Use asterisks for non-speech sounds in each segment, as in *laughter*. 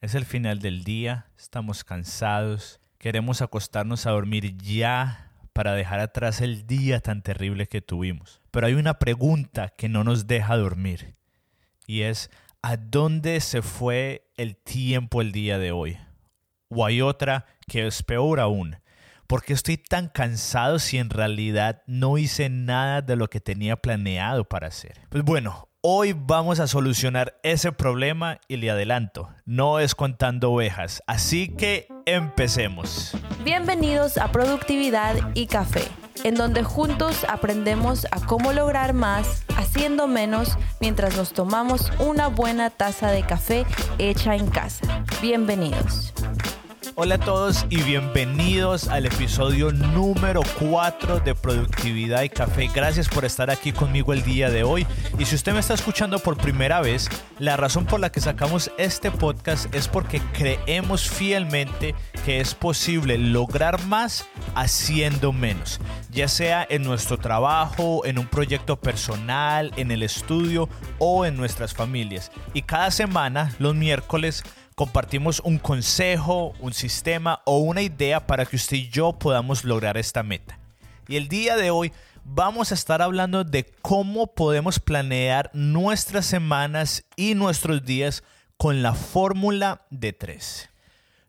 Es el final del día, estamos cansados, queremos acostarnos a dormir ya para dejar atrás el día tan terrible que tuvimos. Pero hay una pregunta que no nos deja dormir y es ¿a dónde se fue el tiempo el día de hoy? O hay otra que es peor aún. ¿Por qué estoy tan cansado si en realidad no hice nada de lo que tenía planeado para hacer? Pues bueno, Hoy vamos a solucionar ese problema y le adelanto, no es contando ovejas, así que empecemos. Bienvenidos a Productividad y Café, en donde juntos aprendemos a cómo lograr más haciendo menos mientras nos tomamos una buena taza de café hecha en casa. Bienvenidos. Hola a todos y bienvenidos al episodio número 4 de Productividad y Café. Gracias por estar aquí conmigo el día de hoy. Y si usted me está escuchando por primera vez, la razón por la que sacamos este podcast es porque creemos fielmente que es posible lograr más haciendo menos, ya sea en nuestro trabajo, en un proyecto personal, en el estudio o en nuestras familias. Y cada semana, los miércoles, compartimos un consejo, un sistema o una idea para que usted y yo podamos lograr esta meta. Y el día de hoy vamos a estar hablando de cómo podemos planear nuestras semanas y nuestros días con la fórmula de tres.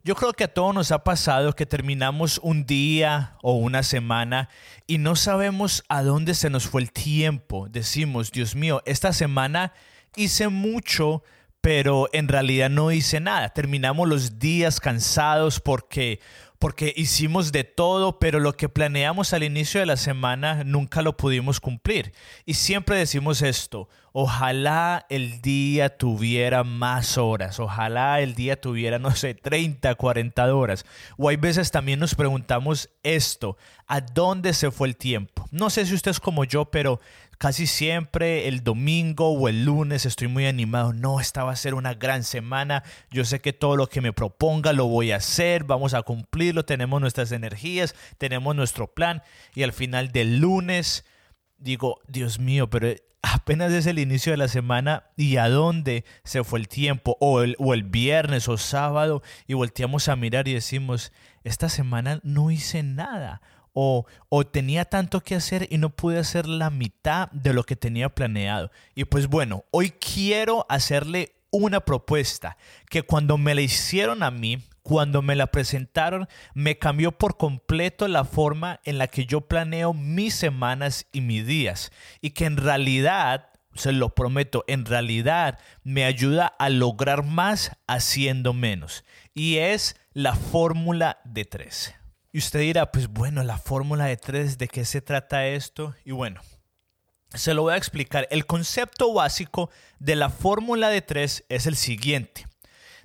Yo creo que a todos nos ha pasado que terminamos un día o una semana y no sabemos a dónde se nos fue el tiempo. Decimos, Dios mío, esta semana hice mucho, pero en realidad no hice nada. Terminamos los días cansados porque porque hicimos de todo, pero lo que planeamos al inicio de la semana nunca lo pudimos cumplir. Y siempre decimos esto, ojalá el día tuviera más horas, ojalá el día tuviera, no sé, 30, 40 horas. O hay veces también nos preguntamos esto, ¿a dónde se fue el tiempo? No sé si usted es como yo, pero Casi siempre el domingo o el lunes estoy muy animado. No, esta va a ser una gran semana. Yo sé que todo lo que me proponga lo voy a hacer. Vamos a cumplirlo. Tenemos nuestras energías, tenemos nuestro plan. Y al final del lunes digo, Dios mío, pero apenas es el inicio de la semana y a dónde se fue el tiempo. O el, o el viernes o sábado y volteamos a mirar y decimos, esta semana no hice nada o, tenía tanto que hacer y no pude hacer la mitad de lo que tenía planeado. Y pues bueno, hoy quiero hacerle una propuesta que cuando me la hicieron a mí, cuando me la presentaron, me cambió por completo la forma en la que yo planeo mis semanas y mis días. Y que en realidad, se lo prometo, en realidad me ayuda a lograr más haciendo menos. Y es la fórmula de 13. Y usted dirá, pues bueno, la fórmula de tres, ¿de qué se trata esto? Y bueno, se lo voy a explicar. El concepto básico de la fórmula de tres es el siguiente.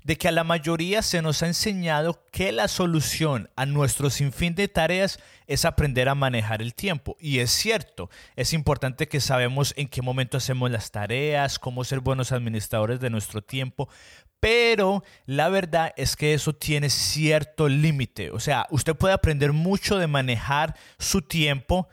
De que a la mayoría se nos ha enseñado que la solución a nuestro sinfín de tareas es aprender a manejar el tiempo. Y es cierto, es importante que sabemos en qué momento hacemos las tareas, cómo ser buenos administradores de nuestro tiempo, pero la verdad es que eso tiene cierto límite. O sea, usted puede aprender mucho de manejar su tiempo,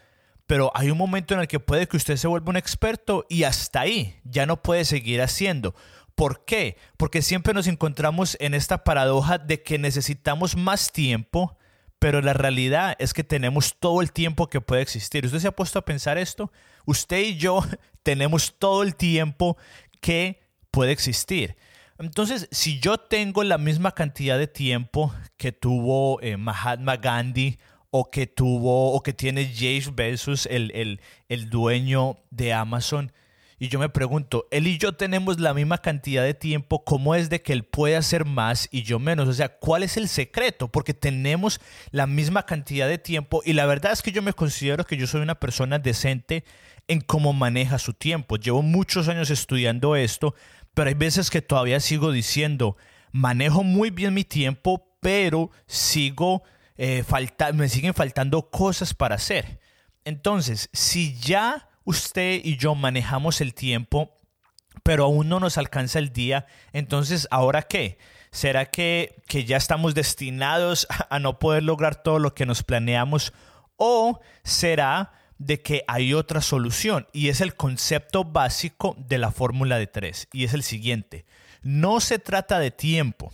pero hay un momento en el que puede que usted se vuelva un experto y hasta ahí ya no puede seguir haciendo. ¿Por qué? Porque siempre nos encontramos en esta paradoja de que necesitamos más tiempo, pero la realidad es que tenemos todo el tiempo que puede existir. ¿Usted se ha puesto a pensar esto? Usted y yo *laughs* tenemos todo el tiempo que puede existir. Entonces, si yo tengo la misma cantidad de tiempo que tuvo eh, Mahatma Gandhi o que tuvo o que tiene Jeff Bezos, el, el dueño de Amazon, y yo me pregunto, él y yo tenemos la misma cantidad de tiempo, ¿cómo es de que él puede hacer más y yo menos? O sea, ¿cuál es el secreto? Porque tenemos la misma cantidad de tiempo y la verdad es que yo me considero que yo soy una persona decente en cómo maneja su tiempo. Llevo muchos años estudiando esto, pero hay veces que todavía sigo diciendo, manejo muy bien mi tiempo, pero sigo eh, me siguen faltando cosas para hacer. Entonces, si ya usted y yo manejamos el tiempo, pero aún no nos alcanza el día, entonces, ¿ahora qué? ¿Será que, que ya estamos destinados a no poder lograr todo lo que nos planeamos? ¿O será de que hay otra solución y es el concepto básico de la fórmula de tres y es el siguiente. No se trata de tiempo,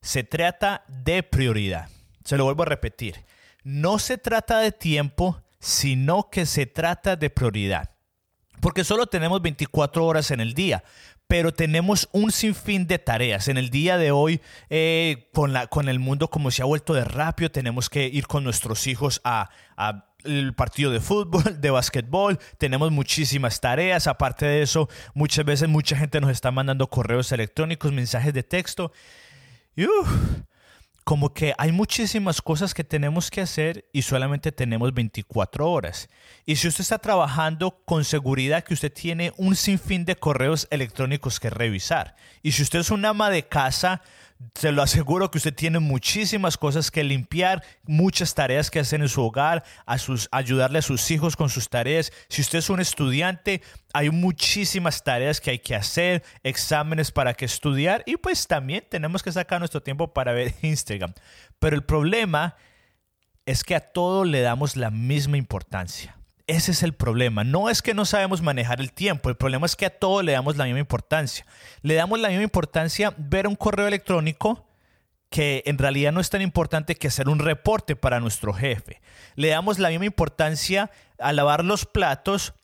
se trata de prioridad. Se lo vuelvo a repetir. No se trata de tiempo, sino que se trata de prioridad. Porque solo tenemos 24 horas en el día, pero tenemos un sinfín de tareas. En el día de hoy, eh, con, la, con el mundo como se ha vuelto de rápido, tenemos que ir con nuestros hijos a, a el partido de fútbol, *laughs* de básquetbol, tenemos muchísimas tareas, aparte de eso, muchas veces mucha gente nos está mandando correos electrónicos, mensajes de texto. Y, como que hay muchísimas cosas que tenemos que hacer y solamente tenemos 24 horas. Y si usted está trabajando con seguridad que usted tiene un sinfín de correos electrónicos que revisar. Y si usted es un ama de casa, se lo aseguro que usted tiene muchísimas cosas que limpiar, muchas tareas que hacer en su hogar, a sus, ayudarle a sus hijos con sus tareas. Si usted es un estudiante, hay muchísimas tareas que hay que hacer, exámenes para que estudiar y pues también tenemos que sacar nuestro tiempo para ver *laughs* Instagram. Pero el problema es que a todo le damos la misma importancia. Ese es el problema. No es que no sabemos manejar el tiempo, el problema es que a todo le damos la misma importancia. Le damos la misma importancia ver un correo electrónico que en realidad no es tan importante que hacer un reporte para nuestro jefe. Le damos la misma importancia a lavar los platos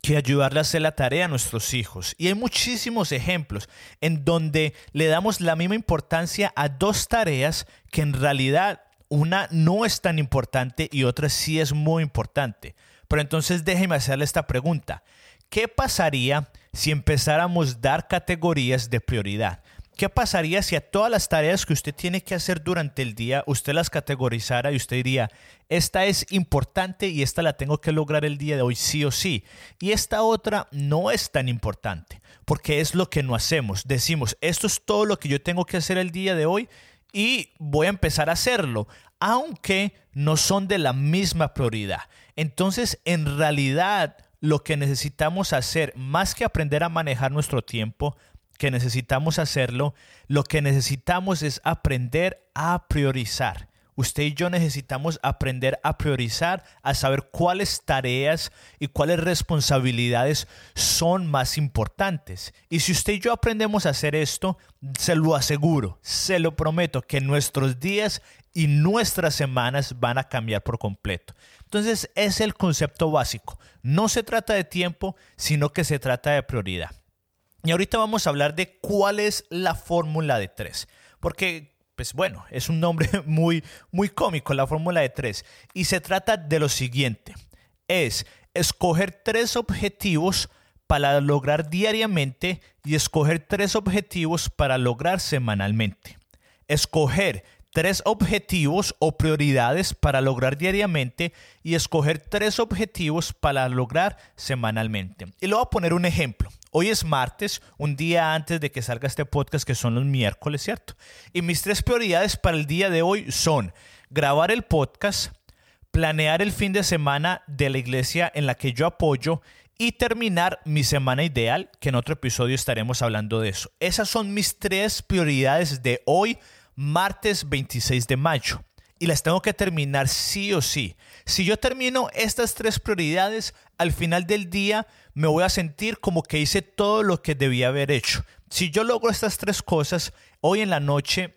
que ayudarle a hacer la tarea a nuestros hijos. Y hay muchísimos ejemplos en donde le damos la misma importancia a dos tareas que en realidad una no es tan importante y otra sí es muy importante. Pero entonces déjeme hacerle esta pregunta. ¿Qué pasaría si empezáramos a dar categorías de prioridad? ¿Qué pasaría si a todas las tareas que usted tiene que hacer durante el día usted las categorizara y usted diría, esta es importante y esta la tengo que lograr el día de hoy sí o sí? Y esta otra no es tan importante, porque es lo que no hacemos. Decimos, esto es todo lo que yo tengo que hacer el día de hoy y voy a empezar a hacerlo, aunque no son de la misma prioridad. Entonces, en realidad, lo que necesitamos hacer, más que aprender a manejar nuestro tiempo, que necesitamos hacerlo, lo que necesitamos es aprender a priorizar. Usted y yo necesitamos aprender a priorizar, a saber cuáles tareas y cuáles responsabilidades son más importantes. Y si usted y yo aprendemos a hacer esto, se lo aseguro, se lo prometo, que nuestros días y nuestras semanas van a cambiar por completo. Entonces es el concepto básico. No se trata de tiempo, sino que se trata de prioridad. Y ahorita vamos a hablar de cuál es la fórmula de tres. Porque, pues bueno, es un nombre *laughs* muy, muy cómico, la fórmula de tres. Y se trata de lo siguiente. Es escoger tres objetivos para lograr diariamente y escoger tres objetivos para lograr semanalmente. Escoger tres objetivos o prioridades para lograr diariamente y escoger tres objetivos para lograr semanalmente. Y le voy a poner un ejemplo. Hoy es martes, un día antes de que salga este podcast, que son los miércoles, ¿cierto? Y mis tres prioridades para el día de hoy son grabar el podcast, planear el fin de semana de la iglesia en la que yo apoyo y terminar mi semana ideal, que en otro episodio estaremos hablando de eso. Esas son mis tres prioridades de hoy martes 26 de mayo y las tengo que terminar sí o sí. Si yo termino estas tres prioridades, al final del día me voy a sentir como que hice todo lo que debía haber hecho. Si yo logro estas tres cosas, hoy en la noche,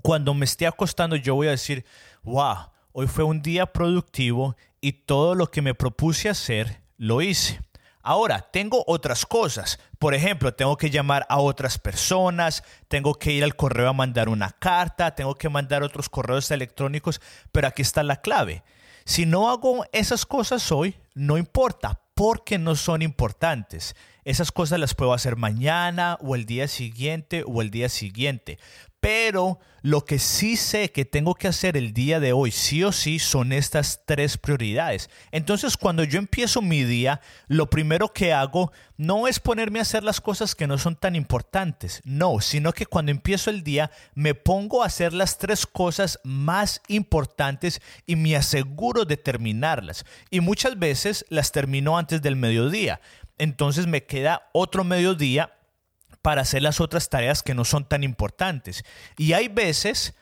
cuando me esté acostando, yo voy a decir, wow, hoy fue un día productivo y todo lo que me propuse hacer, lo hice. Ahora, tengo otras cosas. Por ejemplo, tengo que llamar a otras personas, tengo que ir al correo a mandar una carta, tengo que mandar otros correos electrónicos, pero aquí está la clave. Si no hago esas cosas hoy, no importa, porque no son importantes. Esas cosas las puedo hacer mañana o el día siguiente o el día siguiente. Pero lo que sí sé que tengo que hacer el día de hoy, sí o sí, son estas tres prioridades. Entonces, cuando yo empiezo mi día, lo primero que hago no es ponerme a hacer las cosas que no son tan importantes, no, sino que cuando empiezo el día me pongo a hacer las tres cosas más importantes y me aseguro de terminarlas. Y muchas veces las termino antes del mediodía. Entonces me queda otro mediodía para hacer las otras tareas que no son tan importantes. Y hay veces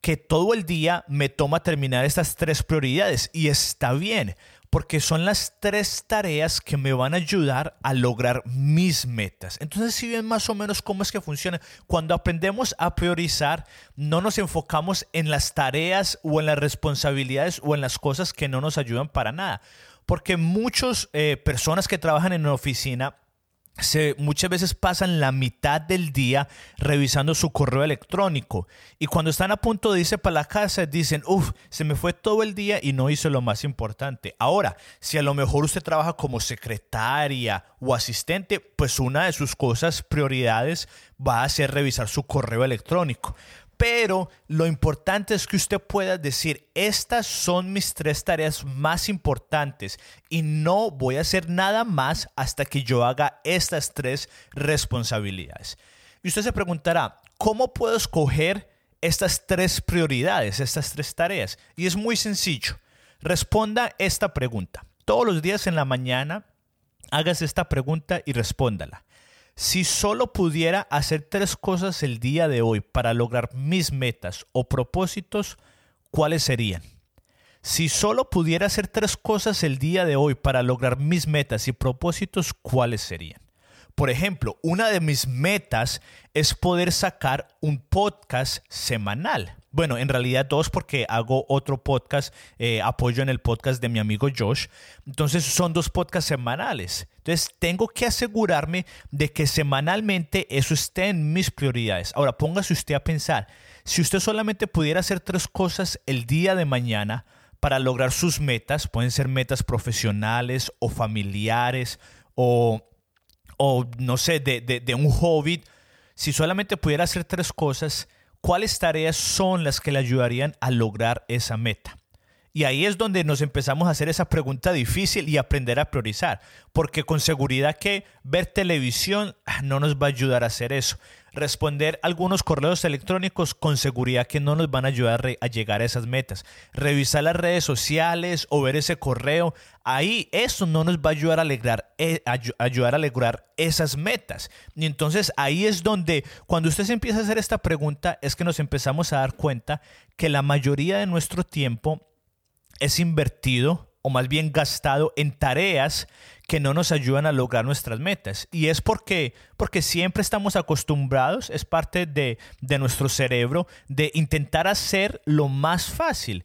que todo el día me toma terminar estas tres prioridades y está bien, porque son las tres tareas que me van a ayudar a lograr mis metas. Entonces, si ven más o menos cómo es que funciona, cuando aprendemos a priorizar, no nos enfocamos en las tareas o en las responsabilidades o en las cosas que no nos ayudan para nada. Porque muchas eh, personas que trabajan en una oficina se, muchas veces pasan la mitad del día revisando su correo electrónico y cuando están a punto de irse para la casa dicen, uff, se me fue todo el día y no hice lo más importante. Ahora, si a lo mejor usted trabaja como secretaria o asistente, pues una de sus cosas prioridades va a ser revisar su correo electrónico. Pero lo importante es que usted pueda decir, estas son mis tres tareas más importantes y no voy a hacer nada más hasta que yo haga estas tres responsabilidades. Y usted se preguntará, ¿cómo puedo escoger estas tres prioridades, estas tres tareas? Y es muy sencillo. Responda esta pregunta. Todos los días en la mañana, hágase esta pregunta y respóndala. Si solo pudiera hacer tres cosas el día de hoy para lograr mis metas o propósitos, ¿cuáles serían? Si solo pudiera hacer tres cosas el día de hoy para lograr mis metas y propósitos, ¿cuáles serían? Por ejemplo, una de mis metas es poder sacar un podcast semanal. Bueno, en realidad dos porque hago otro podcast, eh, apoyo en el podcast de mi amigo Josh. Entonces son dos podcasts semanales. Entonces tengo que asegurarme de que semanalmente eso esté en mis prioridades. Ahora póngase usted a pensar, si usted solamente pudiera hacer tres cosas el día de mañana para lograr sus metas, pueden ser metas profesionales o familiares o, o no sé, de, de, de un hobby, si solamente pudiera hacer tres cosas, cuáles tareas son las que le ayudarían a lograr esa meta. Y ahí es donde nos empezamos a hacer esa pregunta difícil y aprender a priorizar, porque con seguridad que ver televisión ah, no nos va a ayudar a hacer eso. Responder algunos correos electrónicos con seguridad que no nos van a ayudar a llegar a esas metas. Revisar las redes sociales o ver ese correo, ahí eso no nos va a ayudar a, alegrar, eh, ayudar a lograr esas metas. Y entonces ahí es donde cuando usted se empieza a hacer esta pregunta es que nos empezamos a dar cuenta que la mayoría de nuestro tiempo es invertido o más bien gastado en tareas que no nos ayudan a lograr nuestras metas. Y es porque, porque siempre estamos acostumbrados, es parte de, de nuestro cerebro, de intentar hacer lo más fácil.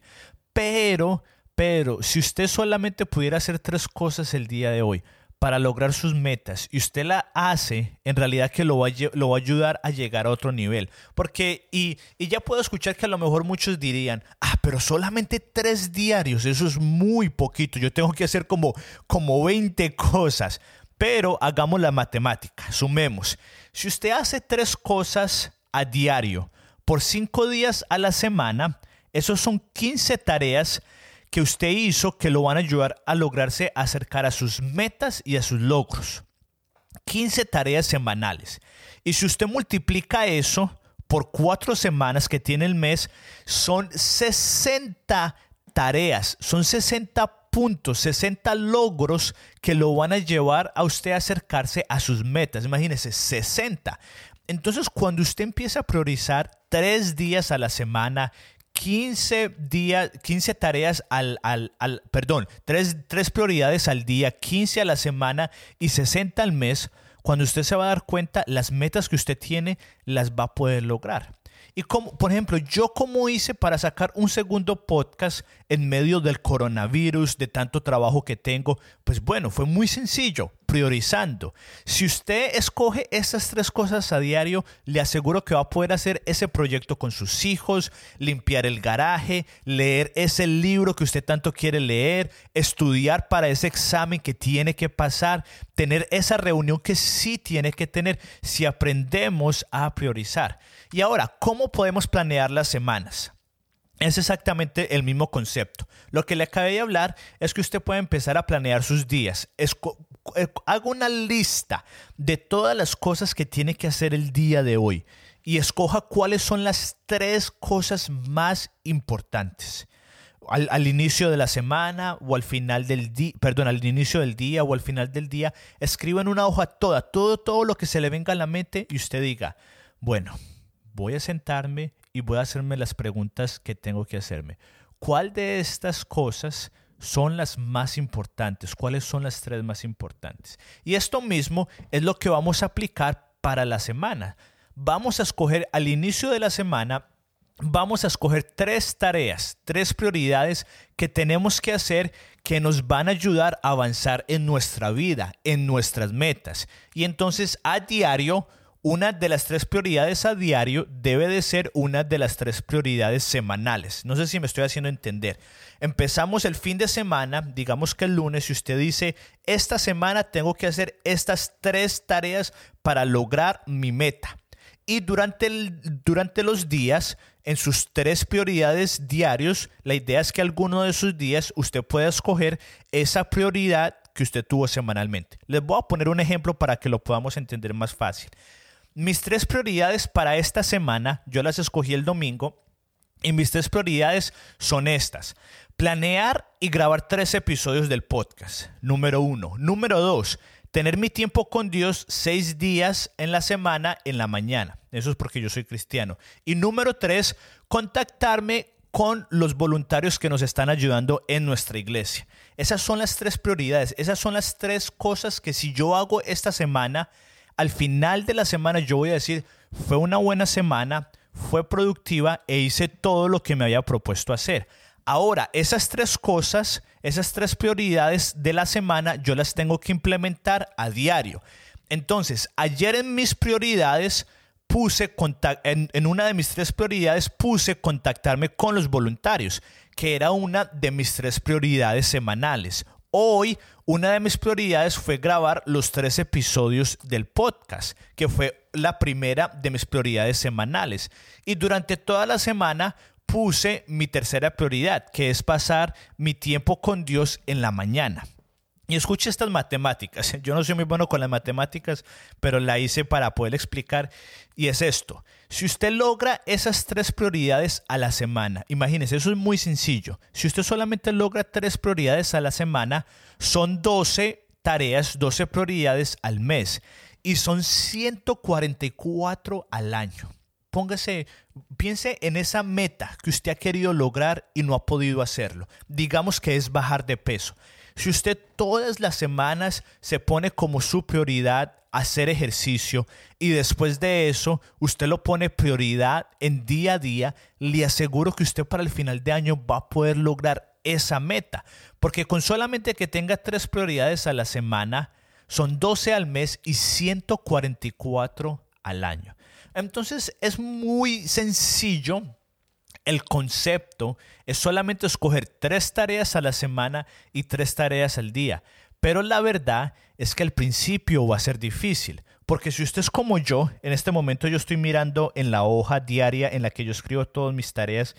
Pero, pero, si usted solamente pudiera hacer tres cosas el día de hoy, para lograr sus metas y usted la hace, en realidad que lo va, a, lo va a ayudar a llegar a otro nivel. Porque, y, y, ya puedo escuchar que a lo mejor muchos dirían, ah, pero solamente tres diarios, eso es muy poquito, yo tengo que hacer como, como 20 cosas. Pero hagamos la matemática, sumemos. Si usted hace tres cosas a diario por cinco días a la semana, esos son 15 tareas que usted hizo que lo van a ayudar a lograrse acercar a sus metas y a sus logros. 15 tareas semanales. Y si usted multiplica eso por cuatro semanas que tiene el mes, son 60 tareas, son 60 puntos, 60 logros que lo van a llevar a usted a acercarse a sus metas. Imagínese, 60. Entonces, cuando usted empieza a priorizar tres días a la semana, 15 días, 15 tareas al, al, al perdón, tres, tres prioridades al día, 15 a la semana y 60 al mes, cuando usted se va a dar cuenta, las metas que usted tiene las va a poder lograr. Y como, por ejemplo, yo cómo hice para sacar un segundo podcast en medio del coronavirus, de tanto trabajo que tengo, pues bueno, fue muy sencillo, priorizando. Si usted escoge estas tres cosas a diario, le aseguro que va a poder hacer ese proyecto con sus hijos, limpiar el garaje, leer ese libro que usted tanto quiere leer, estudiar para ese examen que tiene que pasar, tener esa reunión que sí tiene que tener si aprendemos a priorizar. Y ahora, ¿cómo podemos planear las semanas? Es exactamente el mismo concepto. Lo que le acabé de hablar es que usted puede empezar a planear sus días. Eh, haga una lista de todas las cosas que tiene que hacer el día de hoy y escoja cuáles son las tres cosas más importantes. Al, inicio de la semana o al final del día, perdón, al inicio del día o al final del día, escriba en una hoja toda, todo, todo lo que se le venga a la mente y usted diga, bueno, voy a sentarme y voy a hacerme las preguntas que tengo que hacerme. ¿Cuál de estas cosas son las más importantes? ¿Cuáles son las tres más importantes? Y esto mismo es lo que vamos a aplicar para la semana. Vamos a escoger al inicio de la semana, vamos a escoger tres tareas, tres prioridades que tenemos que hacer que nos van a ayudar a avanzar en nuestra vida, en nuestras metas. Y entonces a diario una de las tres prioridades a diario debe de ser una de las tres prioridades semanales. No sé si me estoy haciendo entender. Empezamos el fin de semana, digamos que el lunes, y usted dice, esta semana tengo que hacer estas tres tareas para lograr mi meta. Y durante, el, durante los días, en sus tres prioridades diarios, la idea es que alguno de esos días usted pueda escoger esa prioridad que usted tuvo semanalmente. Les voy a poner un ejemplo para que lo podamos entender más fácil. Mis tres prioridades para esta semana, yo las escogí el domingo, y mis tres prioridades son estas. Planear y grabar tres episodios del podcast. Número uno. Número dos. Tener mi tiempo con Dios seis días en la semana en la mañana. Eso es porque yo soy cristiano. Y número tres. Contactarme con los voluntarios que nos están ayudando en nuestra iglesia. Esas son las tres prioridades. Esas son las tres cosas que si yo hago esta semana, al final de la semana yo voy a decir, fue una buena semana, fue productiva e hice todo lo que me había propuesto hacer. Ahora, esas tres cosas, esas tres prioridades de la semana, yo las tengo que implementar a diario. Entonces, ayer en mis prioridades puse en, una de mis tres prioridades puse contactarme con los voluntarios, que era una de mis tres prioridades semanales. Hoy una de mis prioridades fue grabar los tres episodios del podcast, que fue la primera de mis prioridades semanales. Y durante toda la semana puse mi tercera prioridad, que es pasar mi tiempo con Dios en la mañana. Y escuche estas matemáticas. *laughs* Yo no soy muy bueno con las matemáticas, pero la hice para poder explicar. Y es esto. Si usted logra esas tres prioridades a la semana, imagínese, eso es muy sencillo. Si usted solamente logra tres prioridades a la semana, son 12 tareas, 12 prioridades al mes. Y son 144 al año. Póngase, piense en esa meta que usted ha querido lograr y no ha podido hacerlo. Digamos que es bajar de peso. Si usted todas las semanas se pone como su prioridad hacer ejercicio y después de eso usted lo pone prioridad en día a día, le aseguro que usted para el final de año va a poder lograr esa meta. Porque con solamente que tenga tres prioridades a la semana, son 12 al mes y 144 al año. Entonces es muy sencillo el concepto es solamente escoger tres tareas a la semana y tres tareas al día. Pero la verdad es que al principio va a ser difícil, porque si usted es como yo, en este momento yo estoy mirando en la hoja diaria en la que yo escribo todas mis tareas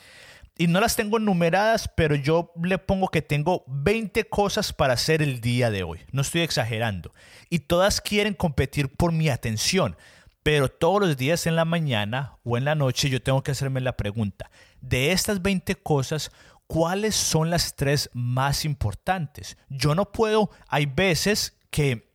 y no las tengo numeradas, pero yo le pongo que tengo 20 cosas para hacer el día de hoy. No estoy exagerando. Y todas quieren competir por mi atención. Pero todos los días en la mañana o en la noche yo tengo que hacerme la pregunta, de estas 20 cosas, ¿cuáles son las tres más importantes? Yo no puedo, hay veces que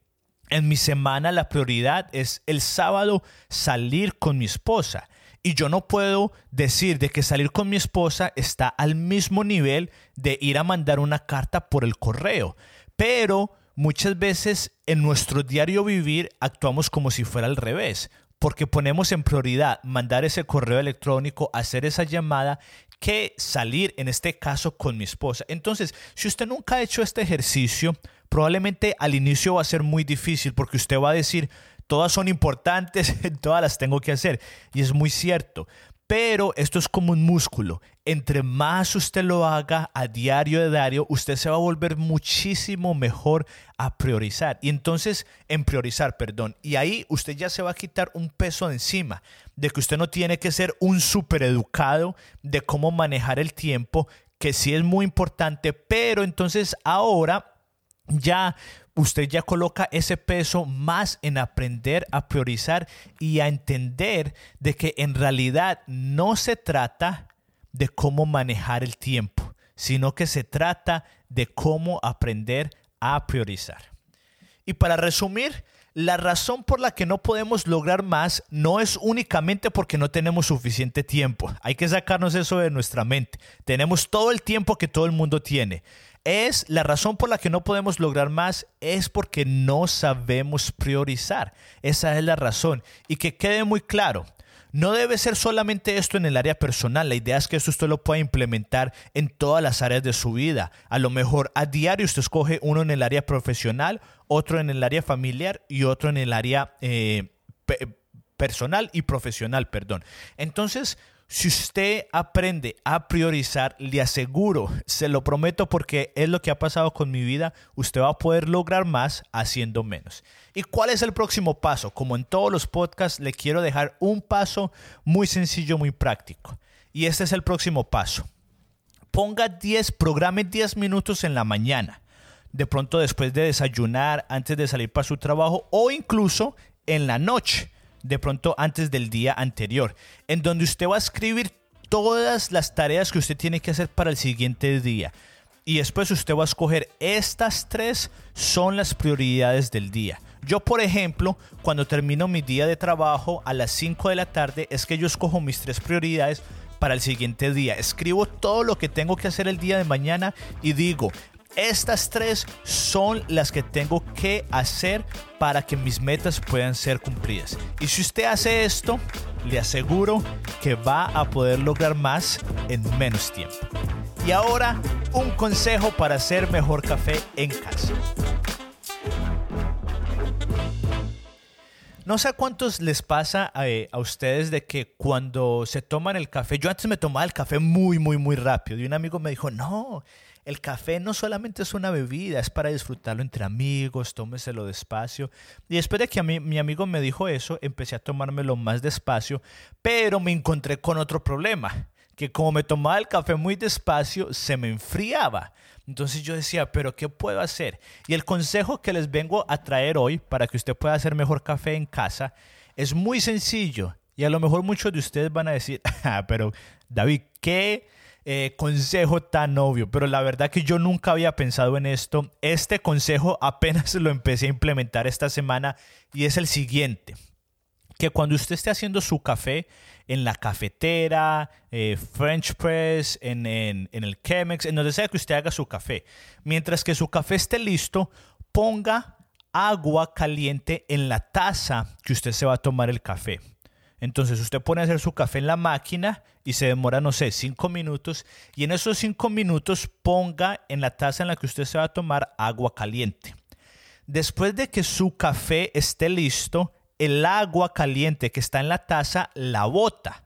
en mi semana la prioridad es el sábado salir con mi esposa. Y yo no puedo decir de que salir con mi esposa está al mismo nivel de ir a mandar una carta por el correo. Pero muchas veces en nuestro diario vivir actuamos como si fuera al revés, porque ponemos en prioridad mandar ese correo electrónico, hacer esa llamada, que salir en este caso con mi esposa. Entonces, si usted nunca ha hecho este ejercicio, probablemente al inicio va a ser muy difícil porque usted va a decir, todas son importantes, *laughs* todas las tengo que hacer. Y es muy cierto. Pero esto es como un músculo. Entre más usted lo haga a diario de diario, usted se va a volver muchísimo mejor a priorizar. Y entonces, en priorizar, perdón. Y ahí usted ya se va a quitar un peso de encima, de que usted no tiene que ser un educado de cómo manejar el tiempo, que sí es muy importante, pero entonces ahora ya usted ya coloca ese peso más en aprender a priorizar y a entender de que en realidad no se trata de cómo manejar el tiempo, sino que se trata de cómo aprender a priorizar. Y para resumir, la razón por la que no podemos lograr más no es únicamente porque no tenemos suficiente tiempo. Hay que sacarnos eso de nuestra mente. Tenemos todo el tiempo que todo el mundo tiene. Es la razón por la que no podemos lograr más es porque no sabemos priorizar. Esa es la razón. Y que quede muy claro, no debe ser solamente esto en el área personal, la idea es que esto usted lo pueda implementar en todas las áreas de su vida. A lo mejor a diario usted escoge uno en el área profesional, otro en el área familiar y otro en el área eh, personal y profesional, perdón. Entonces, si usted aprende a priorizar, le aseguro, se lo prometo porque es lo que ha pasado con mi vida, usted va a poder lograr más haciendo menos. ¿Y cuál es el próximo paso? Como en todos los podcasts, le quiero dejar un paso muy sencillo, muy práctico. Y este es el próximo paso. Ponga 10, programe 10 minutos en la mañana. De pronto después de desayunar, antes de salir para su trabajo o incluso en la noche de pronto antes del día anterior, en donde usted va a escribir todas las tareas que usted tiene que hacer para el siguiente día. Y después usted va a escoger estas tres son las prioridades del día. Yo, por ejemplo, cuando termino mi día de trabajo a las 5 de la tarde, es que yo escojo mis tres prioridades para el siguiente día. Escribo todo lo que tengo que hacer el día de mañana y digo, estas tres son las que tengo que hacer para que mis metas puedan ser cumplidas. Y si usted hace esto, le aseguro que va a poder lograr más en menos tiempo. Y ahora, un consejo para hacer mejor café en casa. No sé cuántos les pasa a, eh, a, ustedes de que cuando se toman el café, yo antes me tomaba el café muy, muy, muy rápido y un amigo me dijo, no, el café no solamente es una bebida, es para disfrutarlo entre amigos, tómeselo despacio. Y después de que a mi amigo me dijo eso, empecé a tomármelo más despacio, pero me encontré con otro problema, que como me tomaba el café muy despacio, se me enfriaba. Entonces yo decía, pero ¿qué puedo hacer? Y el consejo que les vengo a traer hoy para que usted pueda hacer mejor café en casa es muy sencillo. Y a lo mejor muchos de ustedes van a decir, *laughs* ah, pero David, ¿qué eh, consejo tan obvio, pero la verdad que yo nunca había pensado en esto. Este consejo apenas *laughs* lo empecé a implementar esta semana y es el siguiente. Que cuando usted esté haciendo su café en la cafetera, eh, French Press, en, en, en el Chemex, en donde sea que usted haga su café, mientras que su café esté listo, ponga agua caliente en la taza que usted se va a tomar el café. Entonces usted pone a hacer su café en la máquina y se demora, no sé, cinco minutos. Y en esos cinco minutos ponga en la taza en la que usted se va a tomar agua caliente. Después de que su café esté listo, el agua caliente que está en la taza la bota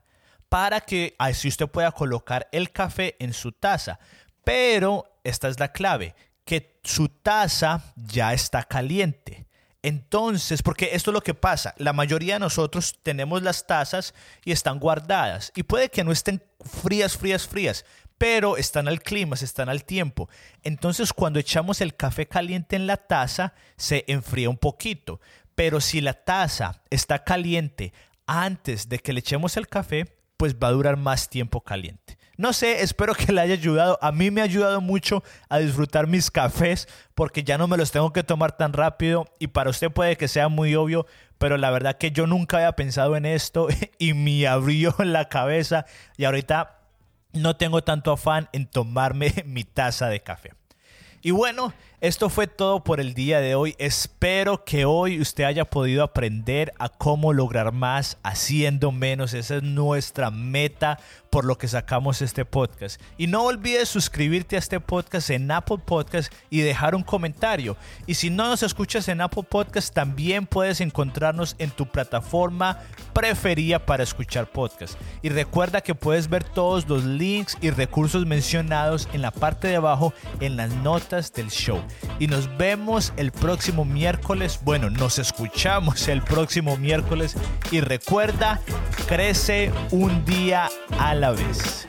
para que así usted pueda colocar el café en su taza. Pero esta es la clave, que su taza ya está caliente. Entonces, porque esto es lo que pasa, la mayoría de nosotros tenemos las tazas y están guardadas y puede que no estén frías, frías, frías, pero están al clima, están al tiempo. Entonces, cuando echamos el café caliente en la taza, se enfría un poquito, pero si la taza está caliente antes de que le echemos el café, pues va a durar más tiempo caliente. No sé, espero que le haya ayudado. A mí me ha ayudado mucho a disfrutar mis cafés porque ya no me los tengo que tomar tan rápido y para usted puede que sea muy obvio, pero la verdad que yo nunca había pensado en esto *laughs* y me abrió *laughs* la cabeza y ahorita no tengo tanto afán en tomarme *laughs* mi taza de café. Y bueno, esto fue todo por el día de hoy. Espero que hoy usted haya podido aprender a cómo lograr más haciendo menos. Esa es nuestra meta por lo que sacamos este podcast. Y no olvides suscribirte a este podcast en Apple Podcast y dejar un comentario. Y si no nos escuchas en Apple Podcast, también puedes encontrarnos en tu plataforma preferida para escuchar podcast. Y recuerda que puedes ver todos los links y recursos mencionados en la parte de abajo en las notas del show. Y nos vemos el próximo miércoles. Bueno, nos escuchamos el próximo miércoles. Y recuerda, crece un día a la vez.